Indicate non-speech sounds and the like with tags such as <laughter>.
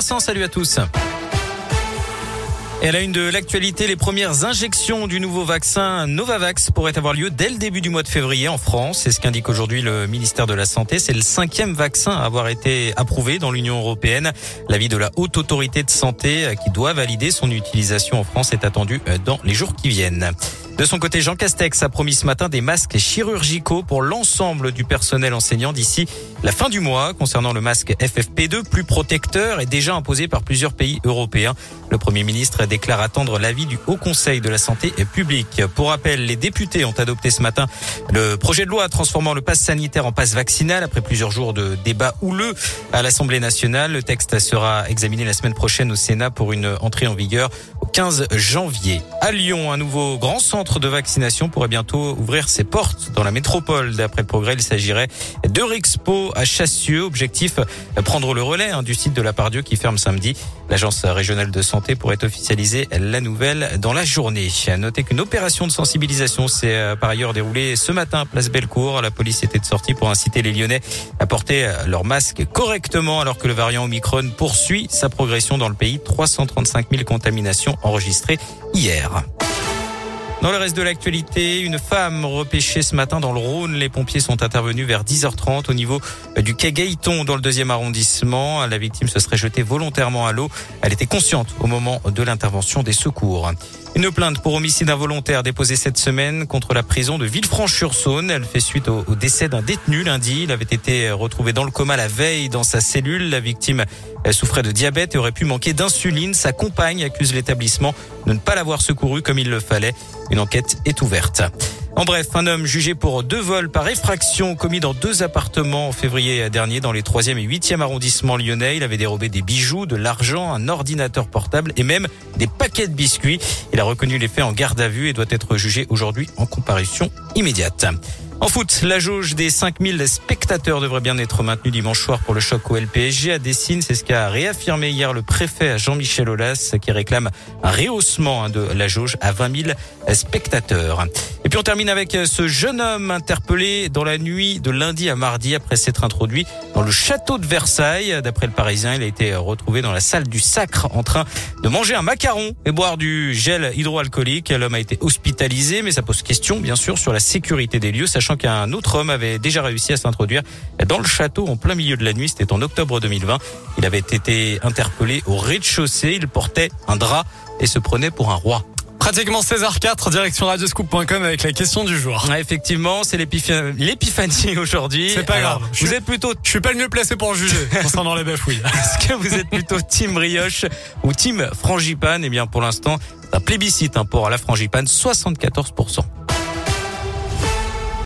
Vincent, salut à tous. Et à la une de l'actualité, les premières injections du nouveau vaccin Novavax pourraient avoir lieu dès le début du mois de février en France. C'est ce qu'indique aujourd'hui le ministère de la Santé. C'est le cinquième vaccin à avoir été approuvé dans l'Union européenne. L'avis de la haute autorité de santé qui doit valider son utilisation en France est attendu dans les jours qui viennent. De son côté, Jean Castex a promis ce matin des masques chirurgicaux pour l'ensemble du personnel enseignant d'ici la fin du mois. Concernant le masque FFP2, plus protecteur, est déjà imposé par plusieurs pays européens. Le Premier ministre déclare attendre l'avis du Haut Conseil de la Santé publique. Pour rappel, les députés ont adopté ce matin le projet de loi transformant le passe sanitaire en passe vaccinal après plusieurs jours de débats houleux à l'Assemblée nationale. Le texte sera examiné la semaine prochaine au Sénat pour une entrée en vigueur 15 janvier. À Lyon, un nouveau grand centre de vaccination pourrait bientôt ouvrir ses portes dans la métropole. D'après le progrès, il s'agirait de Rexpo à Chassieux. Objectif, prendre le relais hein, du site de la Pardieu qui ferme samedi. L'agence régionale de santé pourrait officialiser la nouvelle dans la journée. Notez qu'une opération de sensibilisation s'est euh, par ailleurs déroulée ce matin, place Bellecour. La police était de sortie pour inciter les Lyonnais à porter leur masque correctement alors que le variant Omicron poursuit sa progression dans le pays. 335 000 contaminations enregistrées hier. Dans le reste de l'actualité, une femme repêchée ce matin dans le Rhône. Les pompiers sont intervenus vers 10h30 au niveau du quai Gaëton dans le deuxième arrondissement. La victime se serait jetée volontairement à l'eau. Elle était consciente au moment de l'intervention des secours. Une plainte pour homicide involontaire déposée cette semaine contre la prison de Villefranche-sur-Saône. Elle fait suite au, décès d'un détenu lundi. Il avait été retrouvé dans le coma la veille dans sa cellule. La victime souffrait de diabète et aurait pu manquer d'insuline. Sa compagne accuse l'établissement de ne pas l'avoir secouru comme il le fallait. Une enquête est ouverte. En bref, un homme jugé pour deux vols par effraction commis dans deux appartements en février dernier dans les 3e et 8e arrondissements lyonnais. Il avait dérobé des bijoux, de l'argent, un ordinateur portable et même des paquets de biscuits. Il a reconnu les faits en garde à vue et doit être jugé aujourd'hui en comparution immédiate. En foot, la jauge des 5000 spectateurs devrait bien être maintenue dimanche soir pour le choc au LPSG à Dessine. C'est ce qu'a réaffirmé hier le préfet Jean-Michel Aulas qui réclame un rehaussement hein, de la jauge à 20 000 spectateurs. Et puis on termine avec ce jeune homme interpellé dans la nuit de lundi à mardi après s'être introduit dans le château de Versailles. D'après le Parisien, il a été retrouvé dans la salle du sacre en train de manger un macaron et boire du gel hydroalcoolique. L'homme a été hospitalisé, mais ça pose question bien sûr sur la sécurité des lieux, sachant qu'un autre homme avait déjà réussi à s'introduire dans le château en plein milieu de la nuit. C'était en octobre 2020. Il avait été interpellé au rez-de-chaussée. Il portait un drap et se prenait pour un roi. Pratiquement 16h04, direction radioscoop.com avec la question du jour. effectivement, c'est l'épiphanie aujourd'hui. C'est pas grave. Vous êtes plutôt... Je suis pas le mieux placé pour juger <laughs> concernant les bafouilles. Est-ce que vous êtes plutôt team brioche ou team frangipane? Eh bien, pour l'instant, un plébiscite hein, pour la frangipane, 74%.